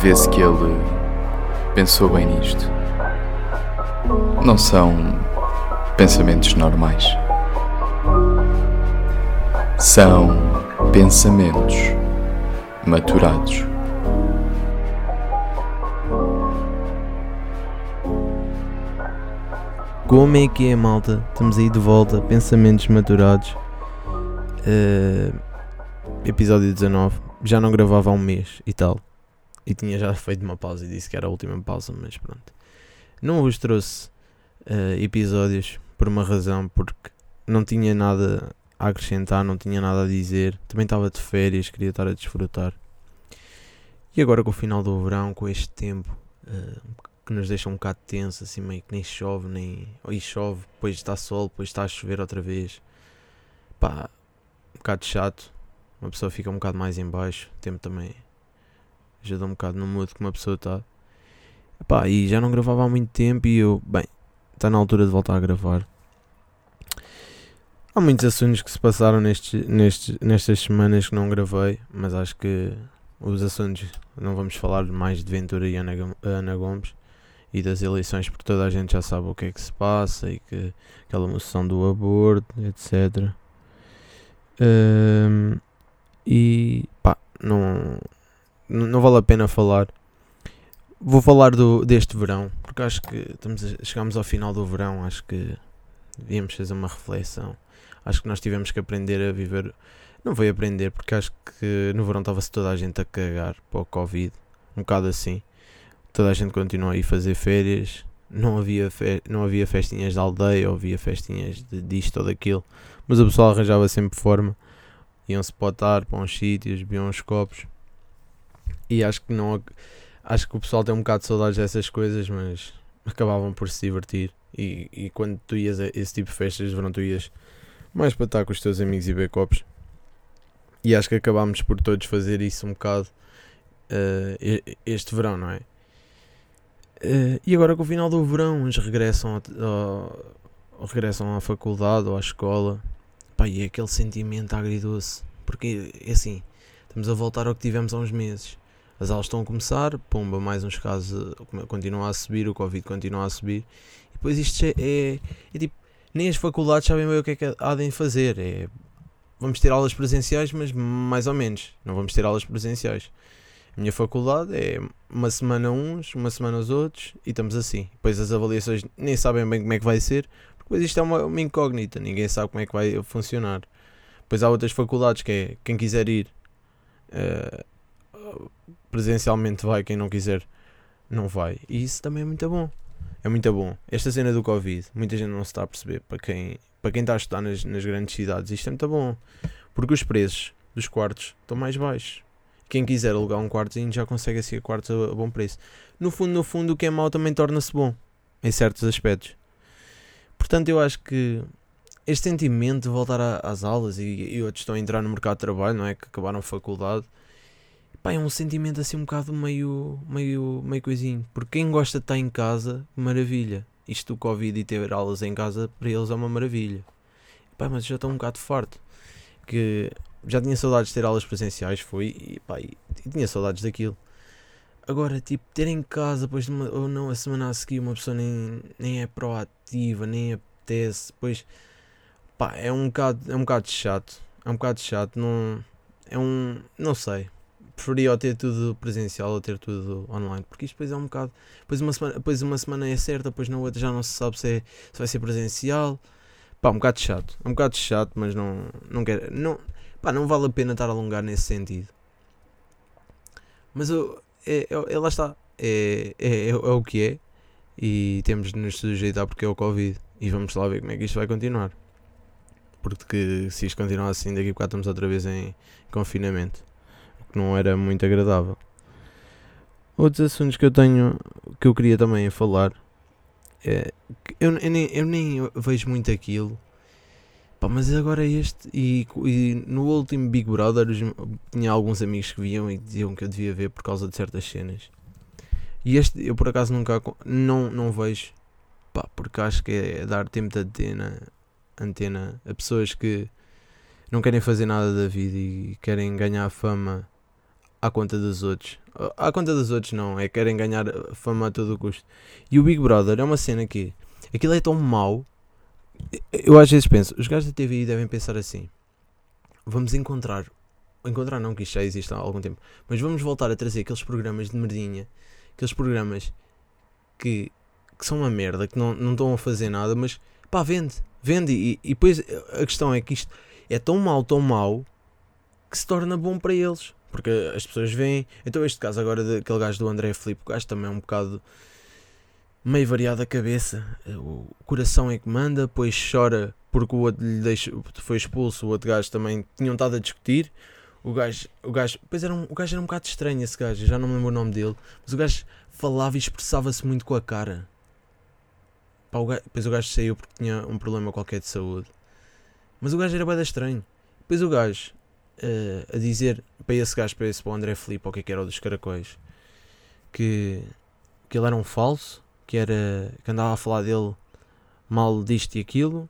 vê-se que ele pensou bem nisto. Não são pensamentos normais. São pensamentos maturados. Como é que é, malta? Estamos aí de volta, pensamentos maturados. Uh, episódio 19. Já não gravava há um mês e tal. E tinha já feito uma pausa e disse que era a última pausa, mas pronto. Não vos trouxe uh, episódios por uma razão, porque não tinha nada a acrescentar, não tinha nada a dizer. Também estava de férias, queria estar a desfrutar. E agora com o final do verão, com este tempo uh, que nos deixa um bocado tenso, assim meio que nem chove, nem. Ou chove, depois está sol, depois está a chover outra vez. Pá, um bocado chato. Uma pessoa fica um bocado mais em baixo. O tempo também ajuda um bocado no mood que uma pessoa está. Pá, e já não gravava há muito tempo e eu, bem, está na altura de voltar a gravar. Há muitos assuntos que se passaram nestes, nestes, nestas semanas que não gravei, mas acho que os assuntos não vamos falar mais de Ventura e Ana, Ana Gomes e das eleições, porque toda a gente já sabe o que é que se passa e que aquela moção do aborto, etc. Um, e pá, não, não vale a pena falar. Vou falar do, deste verão, porque acho que estamos a, chegamos ao final do verão, acho que devíamos fazer uma reflexão. Acho que nós tivemos que aprender a viver. Não foi aprender, porque acho que no verão estava-se toda a gente a cagar para o Covid, um bocado assim toda a gente continua a ir fazer férias. Não havia, fe não havia festinhas de aldeia, ou havia festinhas de disto ou daquilo, mas o pessoal arranjava sempre forma. Iam-se potar para uns sítios, bebiam uns copos. E acho que não. Acho que o pessoal tem um bocado de saudades dessas coisas, mas acabavam por se divertir. E, e quando tu ias a esse tipo de festas de verão, tu ias mais para estar com os teus amigos e beber copos. E acho que acabámos por todos fazer isso um bocado uh, este verão, não é? Uh, e agora com o final do verão, uns regressam, regressam à faculdade ou à escola. Pá, e é aquele sentimento agridoce. Porque é assim, estamos a voltar ao que tivemos há uns meses. As aulas estão a começar, pomba, mais uns casos continuam a subir, o Covid continua a subir. E depois isto é, é, é tipo, nem as faculdades sabem bem o que é que há de fazer. É, vamos ter aulas presenciais, mas mais ou menos. Não vamos ter aulas presenciais. A minha faculdade é uma semana uns, uma semana os outros e estamos assim. Depois as avaliações nem sabem bem como é que vai ser, porque depois isto é uma, uma incógnita, ninguém sabe como é que vai funcionar. Depois há outras faculdades que é quem quiser ir uh, presencialmente vai, quem não quiser não vai. E isso também é muito bom. É muito bom. Esta cena do Covid, muita gente não se está a perceber. Para quem, para quem está a estudar nas, nas grandes cidades, isto é muito bom. Porque os preços dos quartos estão mais baixos quem quiser alugar um quartozinho já consegue assim a quartos a, a bom preço. No fundo, no fundo, o que é mau também torna-se bom, em certos aspectos. Portanto, eu acho que este sentimento de voltar a, às aulas e, e, outros estão a entrar no mercado de trabalho, não é? Que acabaram a faculdade, pá, é um sentimento assim um bocado meio, meio, meio coisinho. Porque quem gosta de estar em casa, maravilha. Isto do Covid e ter aulas em casa, para eles é uma maravilha. Pá, mas já estou um bocado farto. Que já tinha saudades de ter aulas presenciais, foi, e pá, e, e tinha saudades daquilo. Agora, tipo, ter em casa, depois uma, ou não, a semana a seguir, uma pessoa nem, nem é proativa, nem apetece, depois, pá, é um bocado, é um bocado chato, é um bocado chato, não, é um, não sei, preferia ter tudo presencial ou ter tudo online, porque isto depois é um bocado, depois uma semana, depois uma semana é certa, depois na outra já não se sabe se, é, se vai ser presencial, pá, um bocado chato, é um bocado chato, mas não, não quero, não Pá, não vale a pena estar a alongar nesse sentido. Mas eu, é, é, é lá está. É, é, é, é, o que é. E temos de nos sujeitar porque é o Covid. E vamos lá ver como é que isto vai continuar. Porque se isto continuar assim, daqui a bocado estamos outra vez em confinamento. O que não era muito agradável. Outros assuntos que eu tenho que eu queria também falar é eu, eu, nem, eu nem vejo muito aquilo Pá, mas agora este. E, e, no último Big Brother tinha alguns amigos que viam e diziam que eu devia ver por causa de certas cenas. E este eu por acaso nunca não, não vejo. Pá, porque acho que é dar tempo de antena, antena a pessoas que não querem fazer nada da vida e querem ganhar fama à conta dos outros. À conta dos outros, não, é querem ganhar fama a todo custo. E o Big Brother é uma cena que aquilo é tão mau. Eu às vezes penso, os gajos da TVI devem pensar assim: vamos encontrar, encontrar não, que isto já existe há algum tempo, mas vamos voltar a trazer aqueles programas de merdinha, aqueles programas que, que são uma merda, que não, não estão a fazer nada, mas pá, vende, vende. E, e depois a questão é que isto é tão mau, tão mau, que se torna bom para eles. Porque as pessoas veem. Então, este caso agora daquele gajo do André Filipe, o gajo também é um bocado meio variado a cabeça. O coração é que manda, depois chora porque o outro lhe deixou, foi expulso. O outro gajo também tinham estado a discutir. O gajo, o gajo, pois era um, o gajo era um bocado estranho esse gajo, já não me lembro o nome dele, mas o gajo falava e expressava-se muito com a cara. Pá, o gajo, depois o gajo saiu porque tinha um problema qualquer de saúde. Mas o gajo era bem estranho. Depois o gajo uh, a dizer para esse gajo, para esse para o André Filipe, ou o que é que era o dos caracóis, que, que ele era um falso, que, era, que andava a falar dele mal disto e aquilo.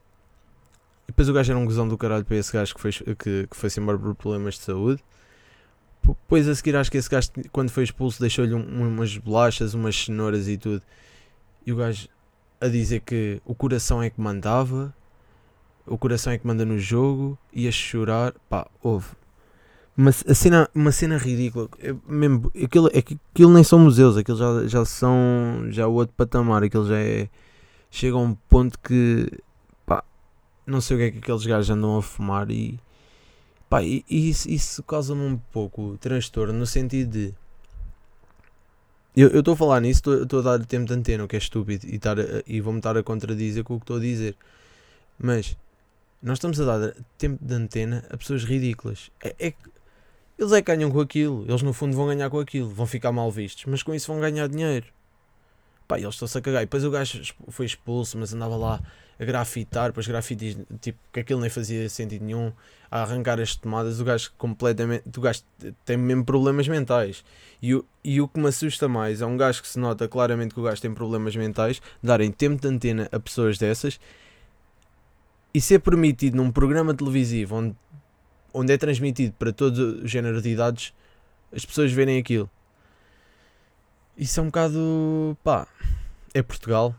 E depois o gajo era um gozão do caralho para esse gajo que foi, que, que foi-se embora por problemas de saúde. Depois a seguir acho que esse gajo quando foi expulso deixou-lhe um, umas bolachas, umas cenouras e tudo. E o gajo a dizer que o coração é que mandava o coração é que manda no jogo e a chorar, pá, houve. Uma, a cena, uma cena ridícula. Eu, mesmo, aquilo, é aquilo nem são museus, aquilo já, já são já o outro patamar, aquilo já é. Chega a um ponto que pá, não sei o que é que aqueles gajos andam a fumar e pá, e, e isso, isso causa-me um pouco transtorno no sentido de eu estou a falar nisso, estou a dar tempo de antena, o que é estúpido, e, e vou-me estar a contradizer com o que estou a dizer. Mas nós estamos a dar tempo de antena a pessoas ridículas. É, é eles é que ganham com aquilo. Eles no fundo vão ganhar com aquilo. Vão ficar mal vistos. Mas com isso vão ganhar dinheiro. Pá, eles estão-se a cagar. E depois o gajo foi expulso, mas andava lá a grafitar. Depois grafites, tipo, que aquilo nem fazia sentido nenhum. A arrancar as tomadas. O gajo completamente. O gajo tem mesmo problemas mentais. E o, e o que me assusta mais é um gajo que se nota claramente que o gajo tem problemas mentais. Darem tempo de antena a pessoas dessas e ser permitido num programa televisivo onde, onde é transmitido para todo o género de idades, as pessoas verem aquilo. Isso é um bocado. pá. É Portugal,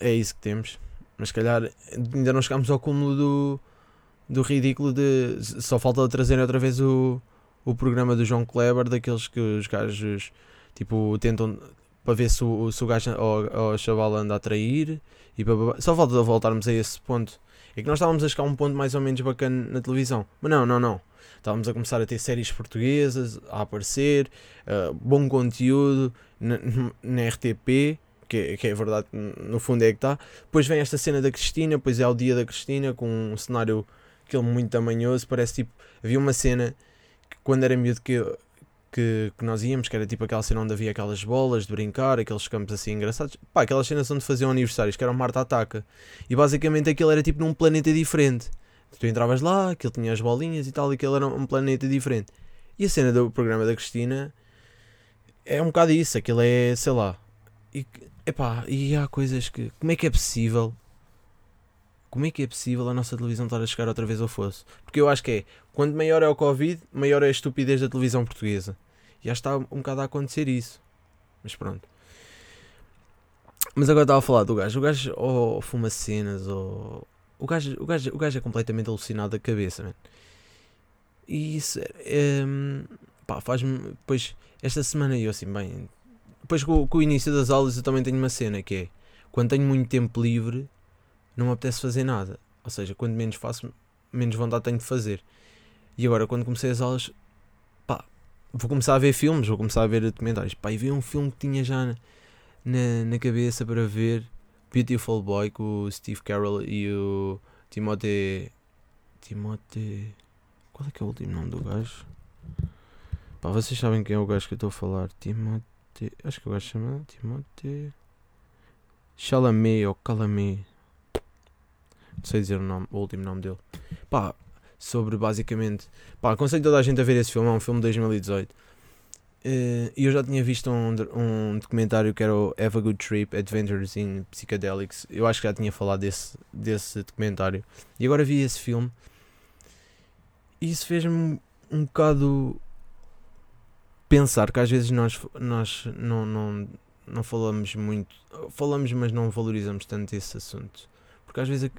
é isso que temos. Mas se calhar ainda não chegámos ao cúmulo do, do ridículo de. Só falta trazer outra vez o, o programa do João Kleber, daqueles que os gajos tipo tentam para ver se o, se o gajo ou, o chaval anda a trair e só falta voltarmos a esse ponto é que nós estávamos a chegar a um ponto mais ou menos bacana na televisão. Mas não, não, não. Estávamos a começar a ter séries portuguesas a aparecer, uh, bom conteúdo na, na RTP, que, que, é verdade, no fundo é que está. Depois vem esta cena da Cristina, depois é o dia da Cristina, com um cenário aquele muito tamanhoso. Parece tipo. Havia uma cena que quando era miúdo que que, que nós íamos, que era tipo aquela cena onde havia aquelas bolas de brincar, aqueles campos assim engraçados. Pá, aquelas cenas onde faziam aniversários, que era o Marta Ataca. E basicamente aquilo era tipo num planeta diferente. Tu entravas lá, aquilo tinha as bolinhas e tal, e aquilo era um planeta diferente. E a cena do programa da Cristina é um bocado isso, aquilo é, sei lá. E, epá, e há coisas que. Como é que é possível como é que é possível a nossa televisão estar a chegar outra vez ao fosso? Porque eu acho que é, quanto maior é o Covid, maior é a estupidez da televisão portuguesa. Já está um bocado a acontecer isso. Mas pronto. Mas agora estava a falar do gajo. O gajo ou fuma cenas ou. O gajo, o, gajo, o gajo é completamente alucinado da cabeça. E isso é pá, faz-me. Depois, esta semana eu assim, bem. Depois com, com, o início das aulas eu também tenho uma cena que é. Quando tenho muito tempo livre, não me apetece fazer nada. Ou seja, quando menos faço, menos vontade tenho de fazer. E agora, quando comecei as aulas, vou começar a ver filmes, vou começar a ver documentários. Pá, e vi um filme que tinha já na, na cabeça para ver Beautiful Boy com o Steve Carell e o Timothée. Timothée. Qual é que é o último nome do gajo? Pá, vocês sabem quem é o gajo que eu estou a falar? Timothée. Acho que o gajo chama Timothée. Chalamet ou Calamé. Não sei dizer o, nome, o último nome dele. Pá, sobre basicamente. Pá, aconselho toda a gente a ver esse filme, é um filme de 2018. Eh, e eu já tinha visto um, um documentário que era o Have a Good Trip Adventures in Psychedelics. Eu acho que já tinha falado desse, desse documentário. E agora vi esse filme. E isso fez-me um bocado. pensar que às vezes nós, nós não, não, não falamos muito, falamos, mas não valorizamos tanto esse assunto. Porque às vezes,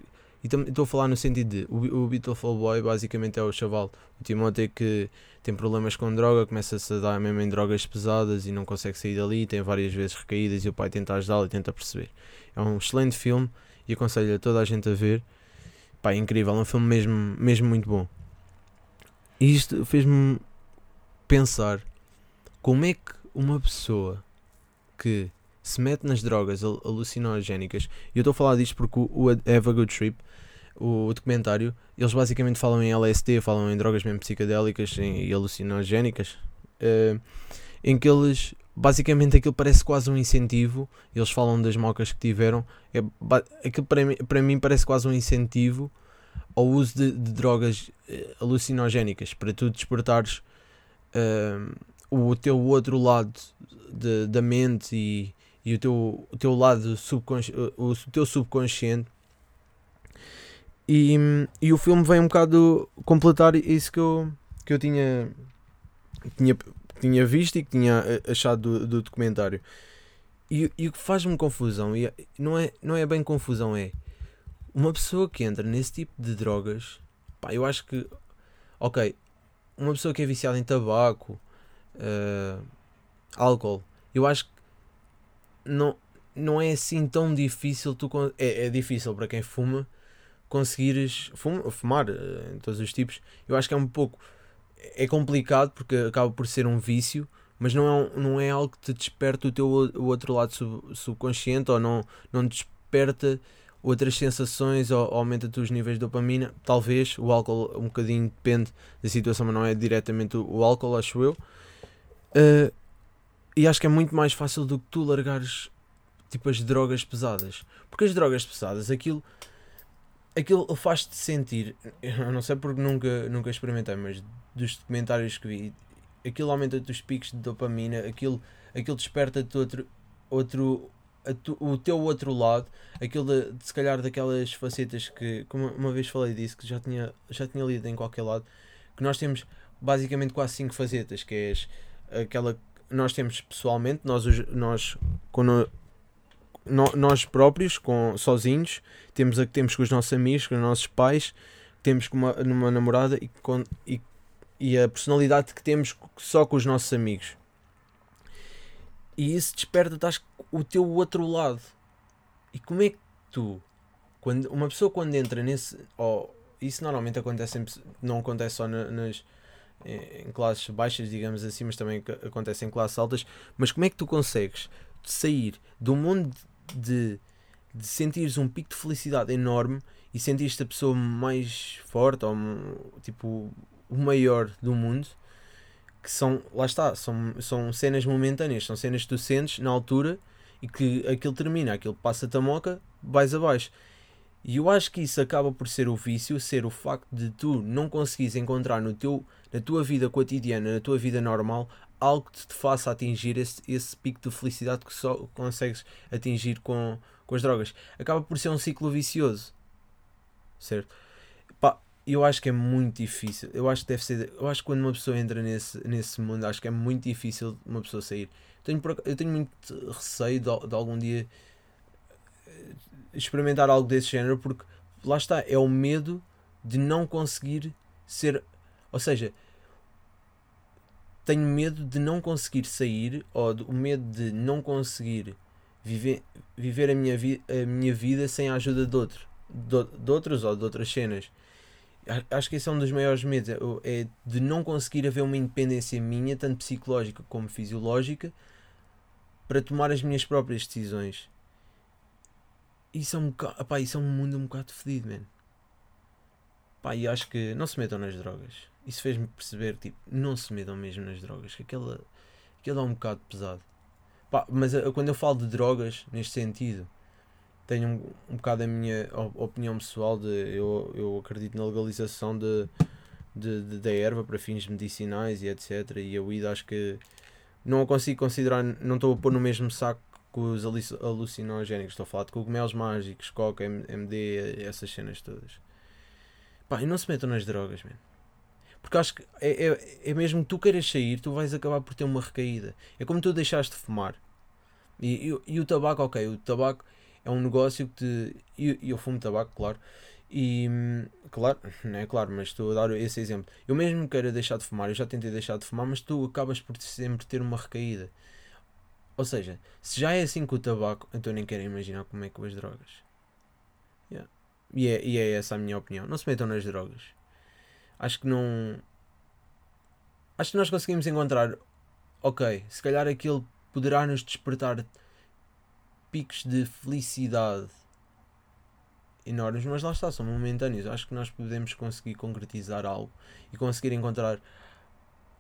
e estou a falar no sentido de o, o Beautiful Boy basicamente é o chaval, o Timóteo que tem problemas com droga, começa-se a dar mesmo em drogas pesadas e não consegue sair dali, tem várias vezes recaídas e o pai tenta ajudá-lo e tenta perceber. É um excelente filme e aconselho a toda a gente a ver. Pá, é incrível, é um filme mesmo, mesmo muito bom. E isto fez-me pensar como é que uma pessoa que se mete nas drogas alucinogénicas, e eu estou a falar disto porque o Have a Good Trip, o, documentário, eles basicamente falam em LSD, falam em drogas mesmo psicodélicas e alucinogénicas, uh, em que eles basicamente aquilo parece quase um incentivo. Eles falam das mocas que tiveram. É, aquilo para mim, para mim parece quase um incentivo ao uso de, de drogas uh, alucinogénicas para tu despertares uh, o teu outro lado de, da mente e, e o, teu, o teu lado subconsci o, o teu subconsciente. E, e o filme vem um bocado completar isso que eu, que eu tinha, tinha, tinha visto e que tinha eh, achado do, do documentário. E, e o que faz-me confusão, e não é, não é bem confusão, é uma pessoa que entra nesse tipo de drogas, pá, eu acho que, ok, uma pessoa que é viciada em tabaco, uh, álcool, eu acho que não, não é assim tão difícil tu é, é difícil para quem fuma conseguires fuma, fumar uh, em todos os tipos. Eu acho que é um pouco é complicado porque acaba por ser um vício, mas não é, um, não é algo que te desperta o teu o outro lado sub, subconsciente ou não, não desperta outras sensações ou, ou aumenta-te os níveis de dopamina. Talvez o álcool um bocadinho depende da situação, mas não é diretamente o, o álcool, acho eu. Uh, e acho que é muito mais fácil do que tu largares tipo as drogas pesadas. Porque as drogas pesadas, aquilo aquilo faz-te sentir, eu não sei porque nunca, nunca experimentei, mas dos documentários que vi, aquilo aumenta-te os picos de dopamina, aquilo, aquilo desperta-te outro, outro tu, o teu outro lado, aquilo de, de, se calhar daquelas facetas que, como uma vez falei disso, que já tinha, já tinha lido em qualquer lado, que nós temos basicamente quase cinco facetas, que é aquela nós temos pessoalmente, nós, nós, quando, nós próprios, com, sozinhos, temos a que temos com os nossos amigos, com os nossos pais, temos com uma, numa namorada e, com, e, e a personalidade que temos só com os nossos amigos. E isso desperta acho, o teu outro lado. E como é que tu, quando, uma pessoa quando entra nesse. Oh, isso normalmente acontece não acontece só na, nas em classes baixas, digamos assim, mas também acontece em classes altas. Mas como é que tu consegues sair do mundo de, de sentires um pico de felicidade enorme e sentires-te a pessoa mais forte ou tipo o maior do mundo? Que são, lá está, são, são cenas momentâneas, são cenas que tu sentes na altura e que aquilo termina, aquilo passa-te a moca, vais abaixo. E eu acho que isso acaba por ser o vício, ser o facto de tu não conseguires encontrar no teu, na tua vida cotidiana, na tua vida normal, algo que te faça atingir esse, esse pico de felicidade que só consegues atingir com, com as drogas. Acaba por ser um ciclo vicioso. Certo? Pá, eu acho que é muito difícil. Eu acho que deve ser. Eu acho que quando uma pessoa entra nesse, nesse mundo, acho que é muito difícil uma pessoa sair. Tenho, eu tenho muito receio de, de algum dia experimentar algo desse género porque lá está, é o medo de não conseguir ser. Ou seja, tenho medo de não conseguir sair ou o medo de não conseguir viver, viver a, minha vi, a minha vida sem a ajuda de, outro, de, de outros ou de outras cenas. Acho que esse é um dos maiores medos, é, é de não conseguir haver uma independência minha, tanto psicológica como fisiológica, para tomar as minhas próprias decisões isso é um bocado, isso é um mundo um bocado fedido, mano. Pá, e acho que não se metam nas drogas. Isso fez-me perceber, tipo, não se metam mesmo nas drogas, que aquela, aquilo é um bocado pesado. Pá, mas a, quando eu falo de drogas, neste sentido, tenho um, um bocado a minha opinião pessoal de eu, eu acredito na legalização de, de, de, da erva para fins medicinais e etc. E a weed acho que não a consigo considerar, não estou a pôr no mesmo saco com os alucinogénicos. Estou a falar de cogumelos mágicos, coca, MD, essas cenas todas. Pá, e não se metam nas drogas, man. Porque acho que é, é, é mesmo que tu queiras sair, tu vais acabar por ter uma recaída. É como tu deixaste de fumar. E, e, e o tabaco, ok, o tabaco é um negócio que te. E eu, eu fumo tabaco, claro. E claro, não é claro, mas estou a dar esse exemplo. Eu mesmo queira deixar de fumar, eu já tentei deixar de fumar, mas tu acabas por sempre ter uma recaída. Ou seja, se já é assim com o tabaco, então nem quero imaginar como é com as drogas. Yeah. E, é, e é essa a minha opinião. Não se metam nas drogas. Acho que não. Acho que nós conseguimos encontrar. Ok, se calhar aquilo poderá nos despertar picos de felicidade enormes, mas lá está, são momentâneos. Acho que nós podemos conseguir concretizar algo e conseguir encontrar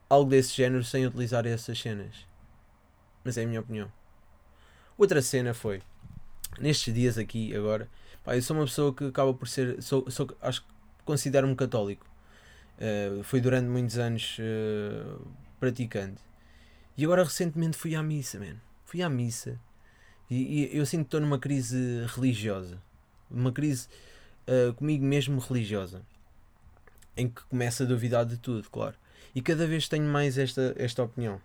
algo desse género sem utilizar essas cenas. Mas é a minha opinião. Outra cena foi, nestes dias aqui, agora, pá, eu sou uma pessoa que acaba por ser, sou, sou acho que considero-me católico. Uh, fui durante muitos anos uh, praticante. E agora recentemente fui à missa, man. Fui à missa. E, e eu sinto que estou numa crise religiosa uma crise uh, comigo mesmo religiosa, em que começo a duvidar de tudo, claro. E cada vez tenho mais esta, esta opinião.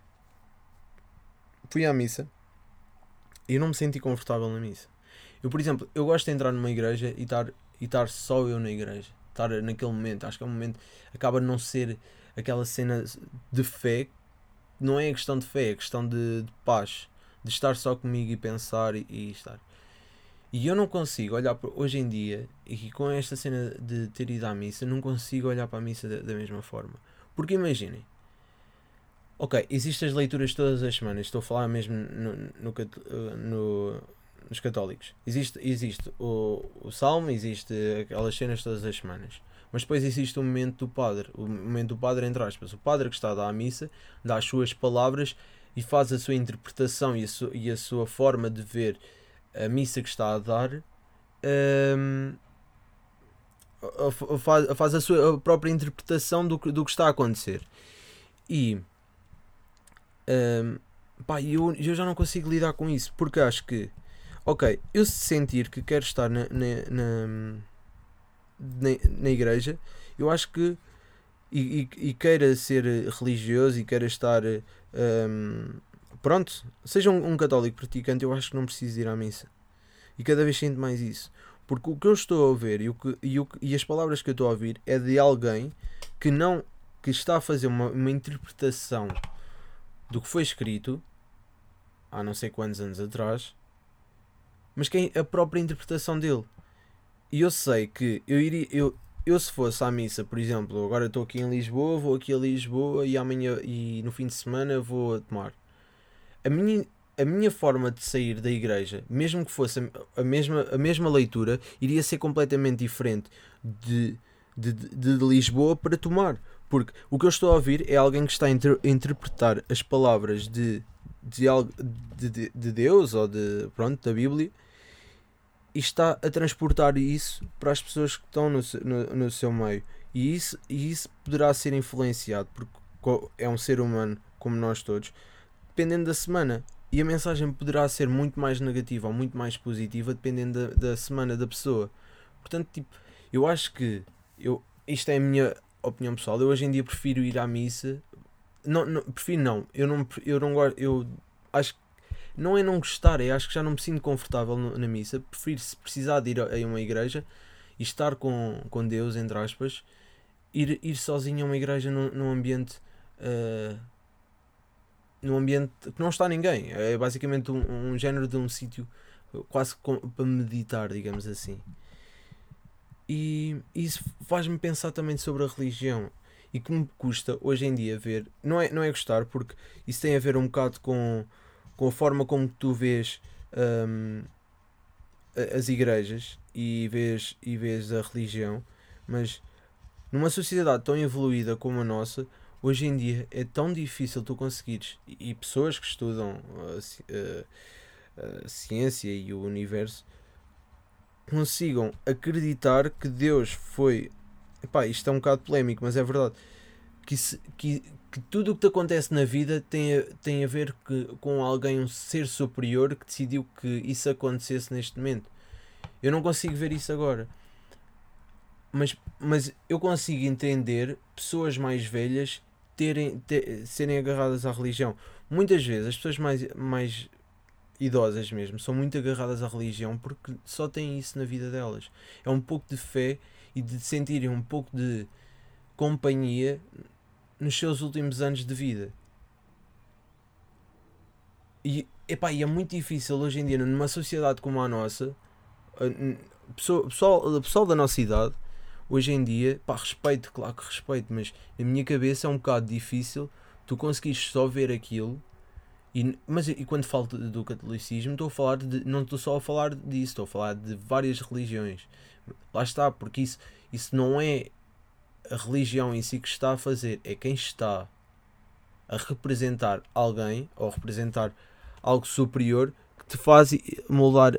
Fui à missa e não me senti confortável na missa. Eu, por exemplo, eu gosto de entrar numa igreja e estar, e estar só eu na igreja. Estar naquele momento. Acho que é um momento. Acaba de não ser aquela cena de fé. Não é a questão de fé, é a questão de, de paz. De estar só comigo e pensar e, e estar. E eu não consigo olhar para, hoje em dia, e com esta cena de ter ido à missa, não consigo olhar para a missa da, da mesma forma. Porque imaginem, ok, existem as leituras todas as semanas, estou a falar mesmo no, no, no, nos católicos. Existe, existe o, o salmo, existe aquelas cenas todas as semanas. Mas depois existe o momento do padre, o momento do padre, entre aspas. O padre que está a dar a missa dá as suas palavras e faz a sua interpretação e a, su, e a sua forma de ver a missa que está a dar um, faz, a sua própria interpretação do do que está a acontecer. E um, pá, eu, eu já não consigo lidar com isso porque acho que, ok, eu se sentir que quero estar na, na, na, na, na igreja, eu acho que e, e, e, queira ser religioso e queira estar um, pronto, seja um, um, católico praticante, eu acho que não preciso ir à missa. E cada vez sinto mais isso. Porque o que eu estou a ouvir e, o que, e, o, e as palavras que eu estou a ouvir é de alguém que não que está a fazer uma, uma interpretação do que foi escrito há não sei quantos anos atrás, mas quem a própria interpretação dele. E eu sei que eu iria, eu, eu se fosse à missa, por exemplo, agora estou aqui em Lisboa, vou aqui a Lisboa e amanhã e no fim de semana vou a tomar a minha, a minha forma de sair da igreja, mesmo que fosse a mesma, a mesma leitura, iria ser completamente diferente de, de, de, de Lisboa para tomar. Porque o que eu estou a ouvir é alguém que está a, inter, a interpretar as palavras de, de, de, de Deus ou de, pronto, da Bíblia e está a transportar isso para as pessoas que estão no, no, no seu meio. E isso, e isso poderá ser influenciado, porque é um ser humano como nós todos, dependendo da semana. E a mensagem poderá ser muito mais negativa ou muito mais positiva dependendo da, da semana da pessoa. Portanto, tipo, eu acho que eu, isto é a minha opinião pessoal. Eu hoje em dia prefiro ir à missa. Não, não prefiro não. Eu não eu não gosto, eu acho que não é não gostar, é acho que já não me sinto confortável na missa. Prefiro se precisar de ir a, uma igreja e estar com, com Deus, entre aspas, ir, ir sozinho a uma igreja num, num ambiente uh, num ambiente que não está ninguém. É basicamente um, um género de um sítio quase para meditar, digamos assim. E isso faz-me pensar também sobre a religião e que me custa hoje em dia ver. Não é, não é gostar, porque isso tem a ver um bocado com, com a forma como tu vês um, as igrejas e vês, e vês a religião, mas numa sociedade tão evoluída como a nossa, hoje em dia é tão difícil tu conseguires, e pessoas que estudam a, a, a ciência e o universo consigam acreditar que Deus foi. Epá, isto é um bocado polémico, mas é verdade. Que, se, que, que tudo o que te acontece na vida tem a, tem a ver que, com alguém, um ser superior, que decidiu que isso acontecesse neste momento. Eu não consigo ver isso agora. mas, mas eu consigo entender pessoas mais velhas terem, ter- serem agarradas à religião. Muitas vezes as pessoas mais, mais idosas mesmo são muito agarradas à religião porque só têm isso na vida delas. É um pouco de fé e de sentirem um pouco de companhia nos seus últimos anos de vida. E, epá, e é muito difícil hoje em dia, numa sociedade como a nossa, a- n- pessoa- pessoal, pessoal da nossa idade, hoje em dia, pá, respeito, claro que respeito, mas na minha cabeça é um bocado difícil tu conseguires só ver aquilo. E, mas e quando falo do catolicismo, estou a falar de, não estou só a falar disso, estou a falar de várias religiões. Lá está, porque isso, isso não é a religião em si que está a fazer, é quem está a representar alguém ou representar algo superior que te faz moldar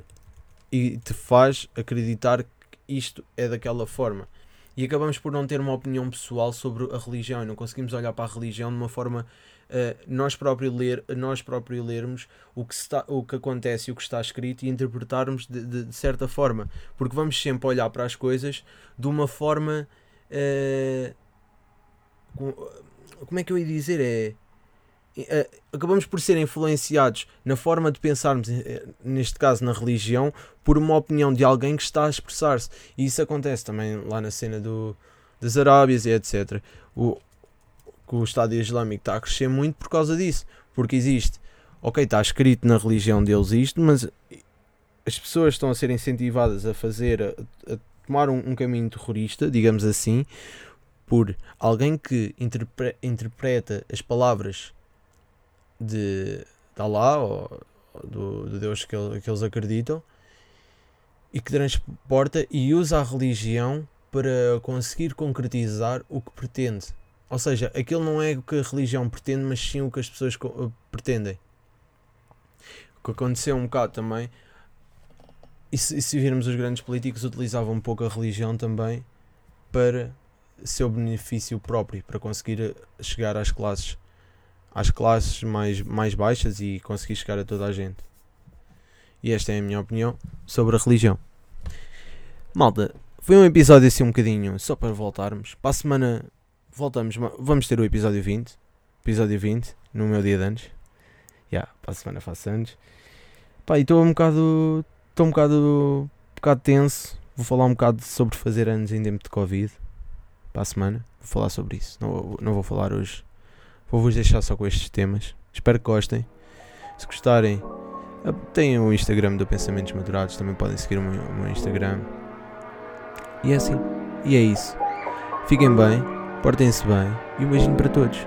e te faz acreditar que isto é daquela forma. E acabamos por não ter uma opinião pessoal sobre a religião e não conseguimos olhar para a religião de uma forma eh, nós próprios ler nós próprios lermos o que está o que acontece o que está escrito e interpretarmos de, de- de certa forma porque vamos sempre olhar para as coisas de uma forma como é que eu ia dizer é eh, acabamos por ser influenciados na forma de pensarmos, eh, neste caso na religião, por uma opinião de alguém que está a expressar-se. E isso acontece também lá na cena do, das Arábias e etc. O, que o Estado Islâmico está a crescer muito por causa disso. Porque existe, ok, está escrito na religião deles isto, mas as pessoas estão a ser incentivadas a fazer, a, a tomar um, caminho terrorista, digamos assim, por alguém que interpre- interpreta as palavras de, de Allah ou do, do Deus que, ele- que eles acreditam e que transporta e usa a religião para conseguir concretizar o que pretende. Ou seja, aquilo não é o que a religião pretende, mas sim o que as pessoas pretendem. O que aconteceu um bocado também, e se, se virmos os grandes políticos utilizavam um pouco a religião também para seu benefício próprio, para conseguir eh, chegar às classes às classes mais, mais baixas e conseguir chegar a toda a gente. E esta é a minha opinião sobre a religião. Malta, foi um episódio assim um bocadinho só para voltarmos. Para a semana voltamos, vamos ter o episódio 20. Episódio 20, no meu dia de anos. Já, para a semana faço anos. Pá, e estou um bocado. Estou um bocado. Um bocado tenso. Vou falar um bocado sobre fazer anos em tempo de Covid. Para a semana. Vou falar sobre isso. Não, não vou falar hoje. Vou-vos deixar só com estes temas. Espero que gostem. Se gostarem, ah, têm o Instagram do Pensamentos Maturados. Também podem seguir o meu, o meu Instagram. E é assim. E é isso. Fiquem bem, portem-se bem e um beijinho para todos.